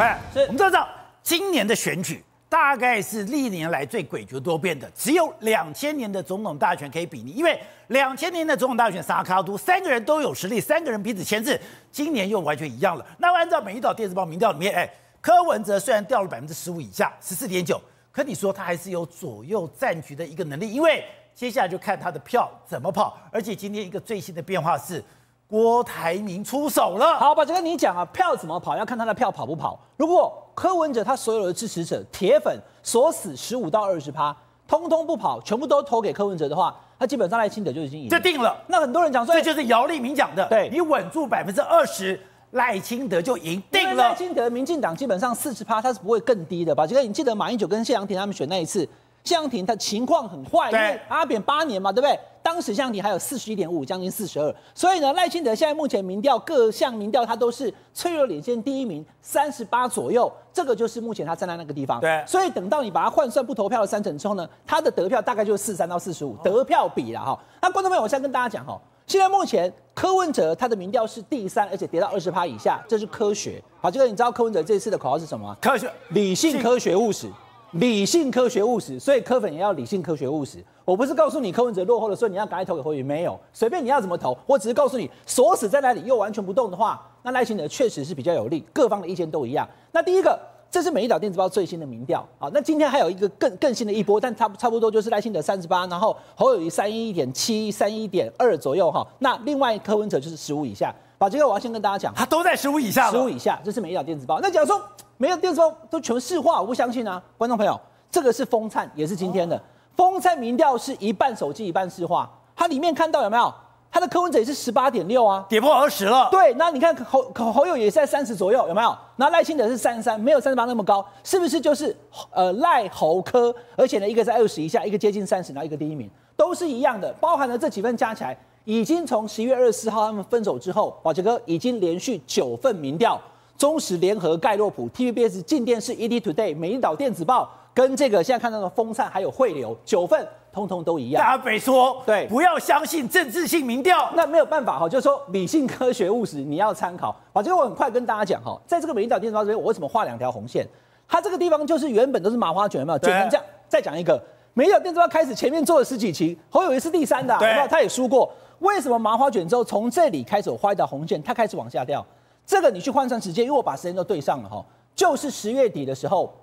喂，是我们都知道，今年的选举大概是历年来最诡谲多变的，只有两千年的总统大选可以比拟，因为两千年的总统大选萨卡都三个人都有实力，三个人彼此牵制，今年又完全一样了。那按照美丽岛电视报民调里面，哎，柯文哲虽然掉了百分之十五以下，十四点九，可你说他还是有左右战局的一个能力，因为接下来就看他的票怎么跑，而且今天一个最新的变化是。郭台铭出手了，好，宝杰哥，你讲啊，票怎么跑？要看他的票跑不跑。如果柯文哲他所有的支持者铁粉锁死十五到二十趴，通通不跑，全部都投给柯文哲的话，他基本上赖清德就已经赢了，就定了。那很多人讲说，这就是姚立明讲的，对，你稳住百分之二十，赖清德就赢定了。赖清德民进党基本上四十趴，他是不会更低的。宝杰哥，你记得马英九跟谢长廷他们选那一次，谢长廷他情况很坏，因为阿扁八年嘛，对不对？当时谢长廷还有四十一点五，将近四十二，所以呢，赖清德现在目前民调各项民调，他都是脆弱领先第一名，三十八左右，这个就是目前他站在那个地方。对，所以等到你把它换算不投票的三成之后呢，他的得票大概就是四三到四十五，得票比了哈。那观众朋友，我现在跟大家讲哈，现在目前柯文哲他的民调是第三，而且跌到二十趴以下，这是科学。好，这个你知道柯文哲这次的口号是什么吗？科学、理性、科学、务实。理性、科学、务实，所以柯粉也要理性、科学、务实。我不是告诉你柯文哲落后了，所以你要赶快投给侯友宜，没有，随便你要怎么投。我只是告诉你，锁死在那里又完全不动的话，那赖清德确实是比较有利，各方的意见都一样。那第一个，这是美丽岛电子报最新的民调啊。那今天还有一个更更新的一波，但差差不多就是赖清德三十八，然后侯友宜三一点七、三一点二左右哈。那另外柯文哲就是十五以下。把这个我要先跟大家讲，他都在十五以下，十五以下，这是美丽岛电子报。那假如说美丽岛电子报都全市话，我不相信啊，观众朋友。这个是风灿，也是今天的风灿民调是一半手机一半市话，它里面看到有没有？它的柯文哲也是十八点六啊，跌破二十了。对，那你看侯侯友也是在三十左右，有没有？那赖清德是三十三，没有三十八那么高，是不是就是呃赖侯科？而且呢，一个在二十以下，一个接近三十，然后一个第一名，都是一样的，包含了这几份加起来，已经从十一月二十四号他们分手之后，宝杰哥已经连续九份民调，中时联合盖洛普、TVBS 镜电视、ETtoday、美丽岛电子报。跟这个现在看到的风扇还有汇流九份，通通都一样。大家说，对，不要相信政治性民调，那没有办法哈，就是说理性、科学、务实，你要参考。好，这个我很快跟大家讲哈，在这个美丽岛电子报这边，我为什么画两条红线？它这个地方就是原本都是麻花卷，有没有？卷成这样。再讲一个，美丽岛电子报开始前面做了十几期，侯友谊是第三的，啊，对，他也输过。为什么麻花卷之后从这里开始我画一条红线，它开始往下掉？这个你去换算时间，因为我把时间都对上了哈，就是十月底的时候。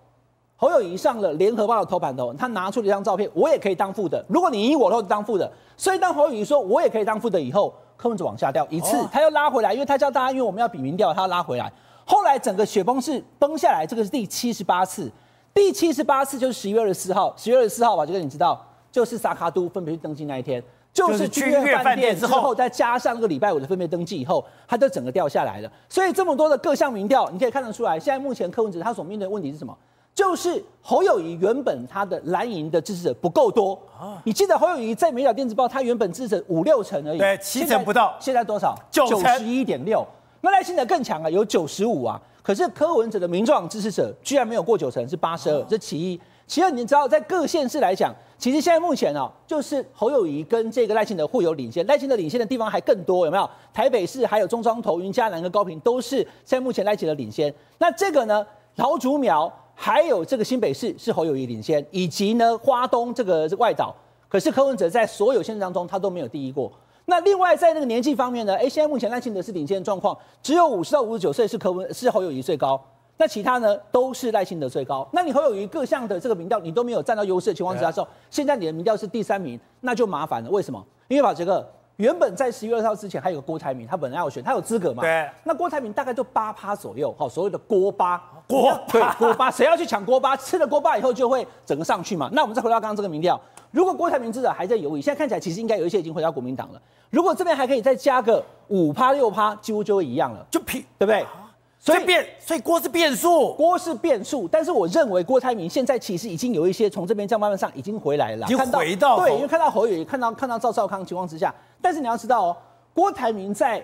侯友宜上了联合报的头版头，他拿出了一张照片，我也可以当副的。如果你赢我的话，就当副的。所以当侯友宜说我也可以当副的以后，柯文哲往下掉一次，他又拉回来，因为他叫大家，因为我们要比民调，他要拉回来。后来整个雪崩是崩下来，这个是第七十八次，第七十八次就是十一月二十四号，十一月二十四号吧，这个你知道，就是萨卡都分别去登记那一天，就是君悦饭店之后，再加上那个礼拜五的分别登记以后，它就整个掉下来了。所以这么多的各项民调，你可以看得出来，现在目前柯文哲他所面对的问题是什么？就是侯友谊原本他的蓝营的支持者不够多啊，你记得侯友谊在美丽岛电子报，他原本支持者五六成而已，对，七成不到，现在多少？九十一点六。那赖清德更强啊，有九十五啊。可是柯文哲的民众支持者居然没有过九成，是八十二，这其一。其二，你知道在各县市来讲，其实现在目前啊，就是侯友宜跟这个赖清德互有领先，赖清德领先的地方还更多，有没有？台北市还有中庄、头、云嘉南跟高屏都是现在目前赖清德领先。那这个呢，桃竹苗。还有这个新北市是侯友宜领先，以及呢花东这个外岛，可是柯文哲在所有县市当中他都没有第一过。那另外在那个年纪方面呢，哎，现在目前赖清德是领先的状况，只有五十到五十九岁是柯文是侯友宜最高，那其他呢都是赖清德最高。那你侯友宜各项的这个民调你都没有占到优势的情况之下时候，现在你的民调是第三名，那就麻烦了。为什么？因为把这个。原本在十一月二号之前还有个郭台铭，他本来要选，他有资格嘛？对。那郭台铭大概就八趴左右，好，所谓的郭八，锅对锅巴，谁要去抢锅巴？吃了锅巴以后就会整个上去嘛？那我们再回到刚刚这个民调，如果郭台铭至少还在犹豫，现在看起来其实应该有一些已经回到国民党了。如果这边还可以再加个五趴六趴，几乎就会一样了，就平，对不对？所以变，所以郭是变数，郭是变数。但是我认为郭台铭现在其实已经有一些从这边这样慢慢上已经回来了，已经回到对，因为看到侯友宜，看到看到赵少康情况之下，但是你要知道哦，郭台铭在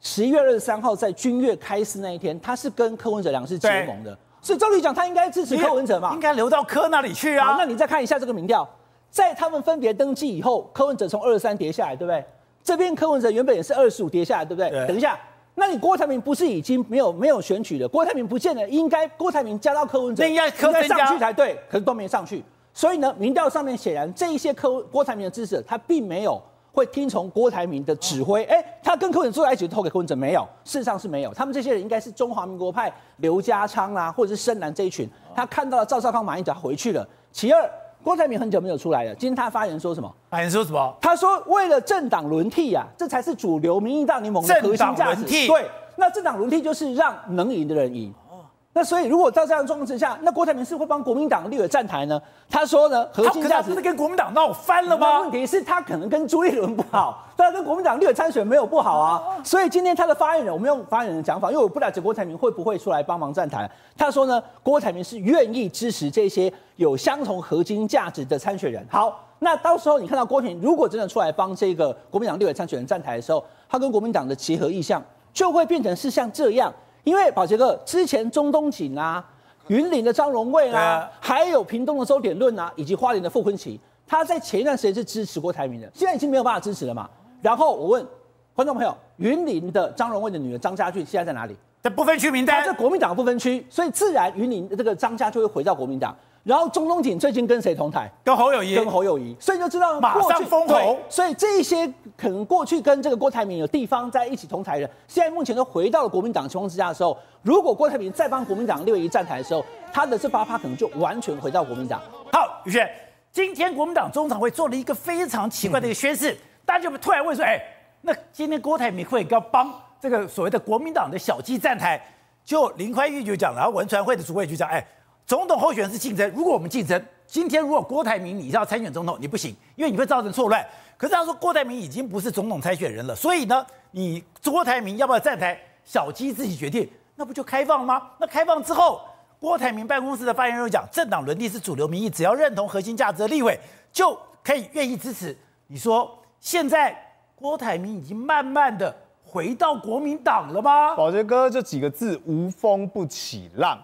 十一月二十三号在君悦开市那一天，他是跟柯文哲两个是结盟的，所以照理讲他应该支持柯文哲嘛，应该留到柯那里去啊。那你再看一下这个民调，在他们分别登记以后，柯文哲从二十三跌下来，对不对？这边柯文哲原本也是二十五跌下来，对不对？对等一下。那你郭台铭不是已经没有没有选举了？郭台铭不见了，应该郭台铭加到柯文哲，那应该柯上去才对，可是都没上去。所以呢，民调上面显然这一些柯郭台铭的支持者，他并没有会听从郭台铭的指挥。哎、欸，他跟柯文哲坐在一起投给柯文哲没有？事实上是没有。他们这些人应该是中华民国派刘家昌啦，或者是深蓝这一群。他看到了赵少康、马英九回去了。其二，郭台铭很久没有出来了。今天他发言说什么？发言说什么？他说为了政党轮替呀、啊，这才是主流民意大联盟的核心价值。对。那政党轮替就是让能赢的人赢，那所以如果到这样状况之下，那郭台铭是会帮国民党立委站台呢？他说呢，核心价值是跟国民党闹翻了吗？问题是，他可能跟朱立伦不好，但跟国民党立委参选没有不好啊。所以今天他的发言人，我们用发言人的讲法，因为我不了解郭台铭会不会出来帮忙站台。他说呢，郭台铭是愿意支持这些有相同核心价值的参选人。好，那到时候你看到郭台铭如果真的出来帮这个国民党立委参选人站台的时候，他跟国民党的结合意向。就会变成是像这样，因为宝杰哥之前中东锦啊、云林的张荣味啦、啊，还有屏东的周点论啊，以及花莲的傅昆奇，他在前一段时间是支持郭台铭的，现在已经没有办法支持了嘛。然后我问观众朋友，云林的张荣卫的女儿张家俊现在在哪里？在不分区名单，在国民党不分区，所以自然云林的这个张家就会回到国民党。然后中东锦最近跟谁同台？跟侯友谊，跟侯友谊，所以就知道马上封侯。所以这一些可能过去跟这个郭台铭有地方在一起同台的，现在目前都回到了国民党情况之下的时候，如果郭台铭再帮国民党六一站台的时候，他的这八趴可能就完全回到国民党。好，宇轩，今天国民党中常会做了一个非常奇怪的一个宣誓，嗯、大家就突然问说，哎，那今天郭台铭会要帮这个所谓的国民党的小鸡站台？就林宽裕就讲了，然后文传会的主委就讲，哎。总统候选人是竞争，如果我们竞争，今天如果郭台铭你要参选总统，你不行，因为你会造成错乱。可是他说郭台铭已经不是总统参选人了，所以呢，你郭台铭要不要站台，小鸡自己决定，那不就开放吗？那开放之后，郭台铭办公室的发言人讲，政党轮替是主流民意，只要认同核心价值的立委就可以愿意支持。你说现在郭台铭已经慢慢的回到国民党了吗？宝杰哥这几个字，无风不起浪。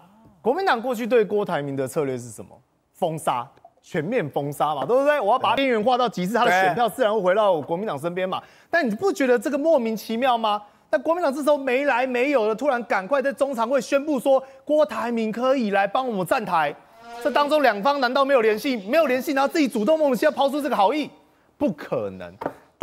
国民党过去对郭台铭的策略是什么？封杀，全面封杀嘛，对不对？我要把边缘化到极致，他的选票自然会回到我国民党身边嘛。但你不觉得这个莫名其妙吗？那国民党这时候没来没有的，突然赶快在中常会宣布说郭台铭可以来帮我们站台，这当中两方难道没有联系？没有联系，然后自己主动莫名其妙抛出这个好意？不可能，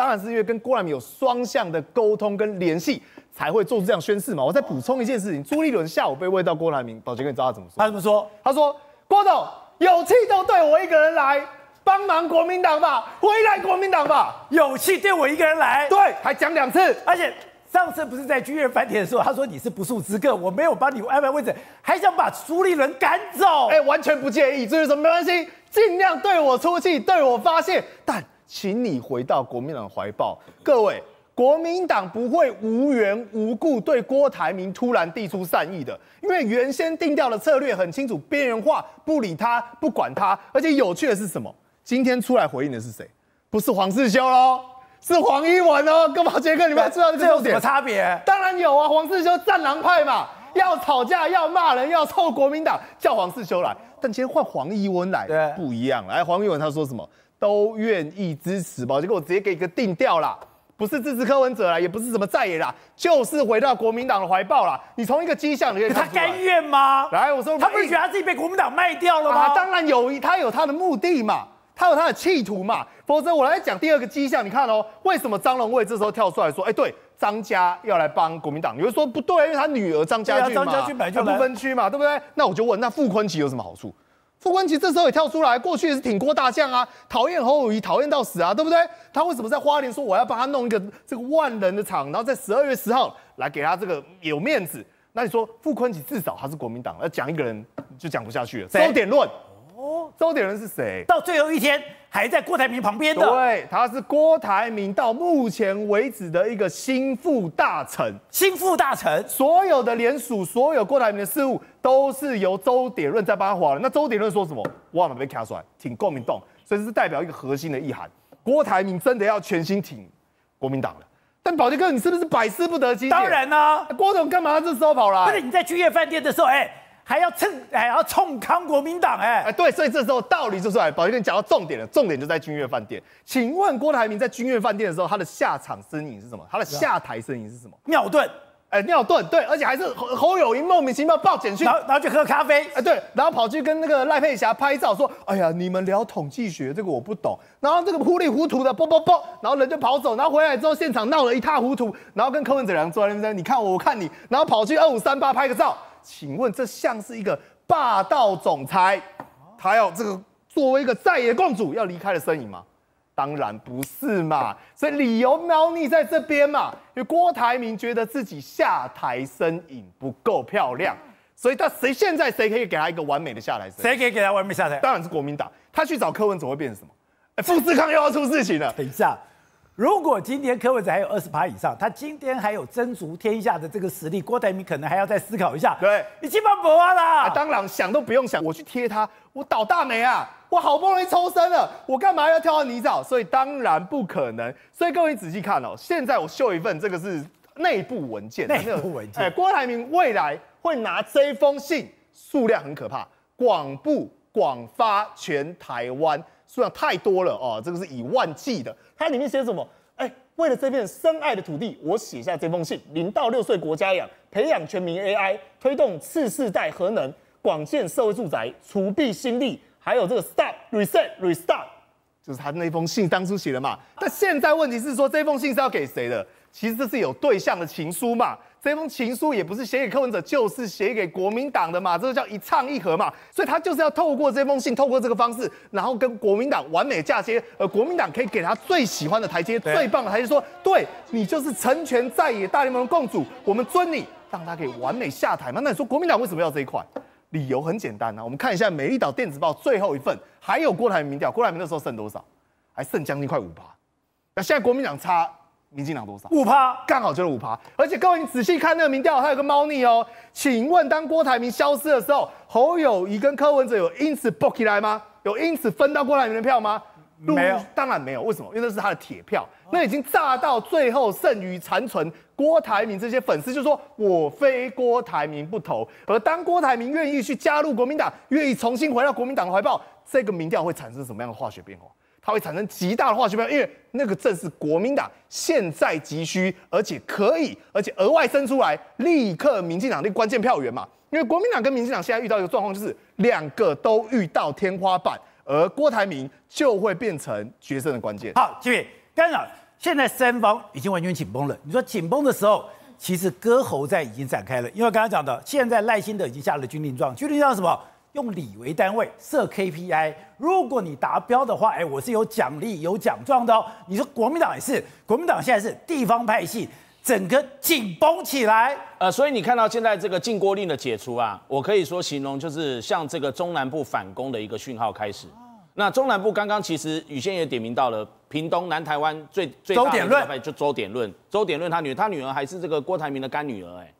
当然是因为跟郭台铭有双向的沟通跟联系。才会做出这样宣誓嘛？我再补充一件事情：朱立伦下午被问到郭台铭，宝杰哥，你知道他怎么说？他怎么说？他说：“郭董有气都对我一个人来，帮忙国民党吧，回来国民党吧，有气对我一个人来。”对，还讲两次。而且上次不是在军乐饭店的时候，他说你是不速之客，我没有帮你安排位置，还想把朱立伦赶走。哎、欸，完全不介意，朱立伦说没关系，尽量对我出气，对我发泄，但请你回到国民党怀抱，各位。国民党不会无缘无故对郭台铭突然递出善意的，因为原先定调的策略很清楚，边缘化，不理他，不管他。而且有趣的是什么？今天出来回应的是谁？不是黄世修喽，是黄一文哦。跟毛杰哥，你们知道这个有什么差别？当然有啊，黄世修战狼派嘛，要吵架，要骂人，要臭国民党，叫黄世修来。但今天换黄一文来，对，不一样。来，黄一文他说什么？都愿意支持吧？结果，我直接给一个定调啦。不是支持柯文哲啦，也不是什么在野啦，就是回到国民党的怀抱啦。你从一个迹象，你可以看出来，他甘愿吗？来，我说他不是觉得他自己被国民党卖掉了吗？啊、当然有，他有他的目的嘛，他有他的企图嘛。否则我来讲第二个迹象，你看哦，为什么张荣卫这时候跳出来说，哎，对，张家要来帮国民党？你会说不对，因为他女儿张家俊嘛，他不分区嘛，对不对？那我就问，那傅昆萁有什么好处？傅昆萁这时候也跳出来，过去也是挺郭大将啊，讨厌侯友宜，讨厌到死啊，对不对？他为什么在花莲说我要帮他弄一个这个万人的场，然后在十二月十号来给他这个有面子？那你说傅昆萁至少他是国民党，要讲一个人就讲不下去了。收点论。哦，周点人是谁？到最后一天还在郭台铭旁边的。对，他是郭台铭到目前为止的一个心腹大臣。心腹大臣，所有的联署，所有郭台铭的事务都是由周点润在帮他划的。那周点润说什么？忘了被卡出来，挺国民党，所以这是代表一个核心的意涵。郭台铭真的要全心挺国民党了。但宝杰哥，你是不是百思不得其解？当然呢，郭总干嘛这时候跑了？不是你在君悦饭店的时候，哎。还要蹭，还要冲康国民党，哎，哎，对，所以这时候道理就出来，宝杰哥讲到重点了，重点就在君悦饭店。请问郭台铭在君悦饭店的时候，他的下场身影是什么？他的下台身影是什么？尿遁，哎，尿遁，对，而且还是侯侯友谊莫名其妙报简讯，然后然后去喝咖啡，哎，对，然后跑去跟那个赖佩霞拍照，说，哎呀，你们聊统计学这个我不懂，然后这个糊里糊涂的，啵啵啵，然后人就跑走，然后回来之后现场闹得一塌糊涂，然后跟柯文哲两个坐在那边，你看我，我看你，然后跑去二五三八拍个照，请问这像是一个霸道总裁，他要这个作为一个在野共主要离开的身影吗？当然不是嘛，所以理由猫腻在这边嘛。因为郭台铭觉得自己下台身影不够漂亮，所以他谁现在谁可以给他一个完美的下台身影？谁可以给他完美下台？当然是国民党。他去找柯文哲会变成什么？哎，富士康又要出事情了。等一下，如果今天柯文哲还有二十趴以上，他今天还有争足天下的这个实力，郭台铭可能还要再思考一下。对，你基本不啊啦。当然想都不用想，我去贴他，我倒大霉啊！我好不容易抽身了，我干嘛要跳到泥沼？所以当然不可能。所以各位仔细看哦，现在我秀一份，这个是内部文件。内部文件。哎，郭台铭未来会拿这封信，数量很可怕，广布广发全台湾，数量太多了哦，这个是以万计的。它里面写什么？哎，为了这片深爱的土地，我写下这封信。零到六岁国家养，培养全民 AI，推动次世代核能，广建社会住宅，储备心力。还有这个 stop reset restart，就是他那封信当初写的嘛。但现在问题是说，这封信是要给谁的？其实这是有对象的情书嘛。这封情书也不是写给柯文哲，就是写给国民党的嘛。这个叫一唱一和嘛。所以他就是要透过这封信，透过这个方式，然后跟国民党完美嫁接，而国民党可以给他最喜欢的台阶，最棒的台阶，说对你就是成全在野大联盟的共主，我们尊你，让他可以完美下台嘛。那你说国民党为什么要这一块？理由很简单呐、啊，我们看一下《美丽岛电子报》最后一份，还有郭台铭民调，郭台铭那时候剩多少？还剩将近快五趴。那现在国民党差民进党多少？五趴，刚好就是五趴。而且各位，你仔细看那个民调，它有个猫腻哦。请问，当郭台铭消失的时候，侯友谊跟柯文哲有因此 book 起来吗？有因此分到郭台铭的票吗？没有，当然没有。为什么？因为那是他的铁票，那已经炸到最后剩余残存。郭台铭这些粉丝就说：“我非郭台铭不投。”而当郭台铭愿意去加入国民党，愿意重新回到国民党的怀抱，这个民调会产生什么样的化学变化？它会产生极大的化学变化，因为那个正是国民党现在急需，而且可以，而且额外生出来，立刻民进党的关键票源嘛。因为国民党跟民进党现在遇到一个状况，就是两个都遇到天花板，而郭台铭就会变成决胜的关键。好，继续干扰。现在三方已经完全紧绷了。你说紧绷的时候，其实割喉战已经展开了。因为刚刚讲的，现在赖清德已经下了军令状，军令状是什么？用里为单位设 KPI，如果你达标的话，哎，我是有奖励、有奖状的哦。你说国民党也是，国民党现在是地方派系，整个紧绷起来。呃，所以你看到现在这个禁郭令的解除啊，我可以说形容就是像这个中南部反攻的一个讯号开始。那中南部刚刚其实宇轩也点名到了屏东南台湾最最大的就周点论，周点论他女他女儿还是这个郭台铭的干女儿哎，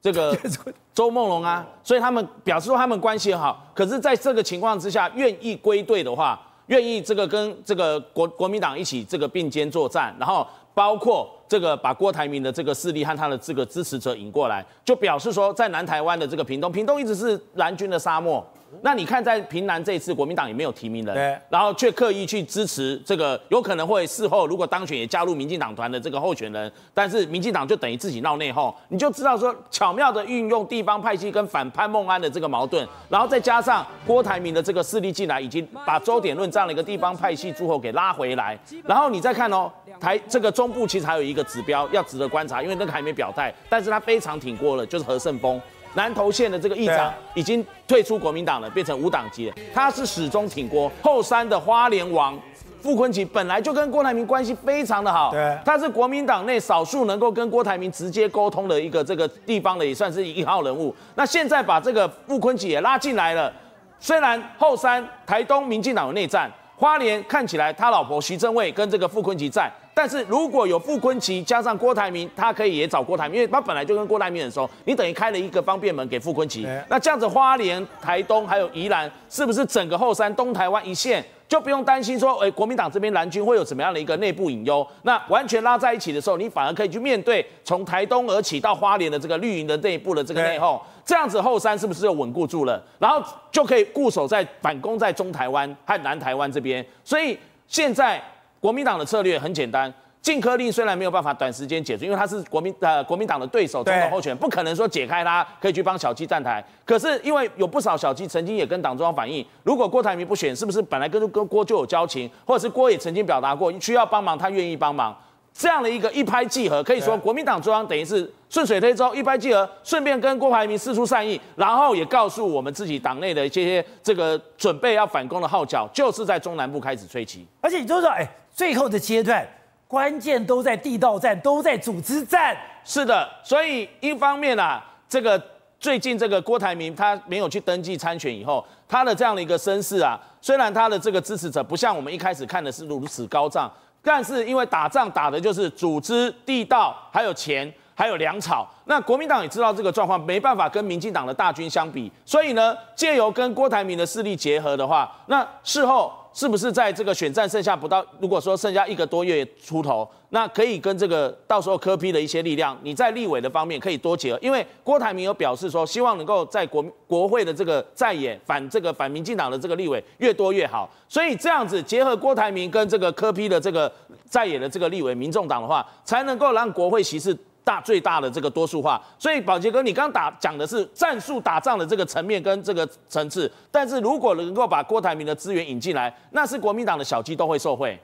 这个 周梦龙啊，所以他们表示说他们关系很好，可是在这个情况之下，愿意归队的话，愿意这个跟这个国国民党一起这个并肩作战，然后包括这个把郭台铭的这个势力和他的这个支持者引过来，就表示说在南台湾的这个屏东，屏东一直是蓝军的沙漠。那你看，在平南这一次，国民党也没有提名人，对，然后却刻意去支持这个，有可能会事后如果当选也加入民进党团的这个候选人，但是民进党就等于自己闹内讧，你就知道说巧妙的运用地方派系跟反潘孟安的这个矛盾，然后再加上郭台铭的这个势力进来，已经把周点论这样的一个地方派系诸侯给拉回来，然后你再看哦，台这个中部其实还有一个指标要值得观察，因为那个还没表态，但是他非常挺过了，就是何胜峰。南投县的这个议长已经退出国民党了，变成无党籍了。他是始终挺郭。后山的花莲王傅昆萁本来就跟郭台铭关系非常的好，对，他是国民党内少数能够跟郭台铭直接沟通的一个这个地方的，也算是一号人物。那现在把这个傅昆萁也拉进来了，虽然后山台东民进党有内战，花莲看起来他老婆徐正蔚跟这个傅昆萁在。但是如果有傅昆萁加上郭台铭，他可以也找郭台铭，因为他本来就跟郭台铭很熟，你等于开了一个方便门给傅昆萁。那这样子，花莲、台东还有宜兰，是不是整个后山东台湾一线就不用担心说，哎，国民党这边蓝军会有怎么样的一个内部隐忧？那完全拉在一起的时候，你反而可以去面对从台东而起到花莲的这个绿营的内部的这个内讧。这样子后山是不是就稳固住了？然后就可以固守在反攻在中台湾和南台湾这边。所以现在。国民党的策略很简单，禁科令虽然没有办法短时间解除，因为他是国民呃国民党的对手总统候选人，不可能说解开他可以去帮小鸡站台。可是因为有不少小鸡曾经也跟党中央反映，如果郭台铭不选，是不是本来跟跟郭就有交情，或者是郭也曾经表达过需要帮忙，他愿意帮忙。这样的一个一拍即合，可以说国民党中央等于是顺水推舟，一拍即合，顺便跟郭台铭释出善意，然后也告诉我们自己党内的一些这个准备要反攻的号角，就是在中南部开始吹起。而且你知道，哎，最后的阶段。关键都在地道战，都在组织战。是的，所以一方面啊，这个最近这个郭台铭他没有去登记参选以后，他的这样的一个声势啊，虽然他的这个支持者不像我们一开始看的是如此高涨，但是因为打仗打的就是组织、地道，还有钱，还有粮草。那国民党也知道这个状况，没办法跟民进党的大军相比，所以呢，借由跟郭台铭的势力结合的话，那事后。是不是在这个选战剩下不到，如果说剩下一个多月出头，那可以跟这个到时候科批的一些力量，你在立委的方面可以多结合，因为郭台铭有表示说，希望能够在国国会的这个在野反这个反民进党的这个立委越多越好，所以这样子结合郭台铭跟这个科批的这个在野的这个立委民众党的话，才能够让国会席次。大最大的这个多数化，所以宝杰哥，你刚打讲的是战术打仗的这个层面跟这个层次，但是如果能够把郭台铭的资源引进来，那是国民党的小鸡都会受贿。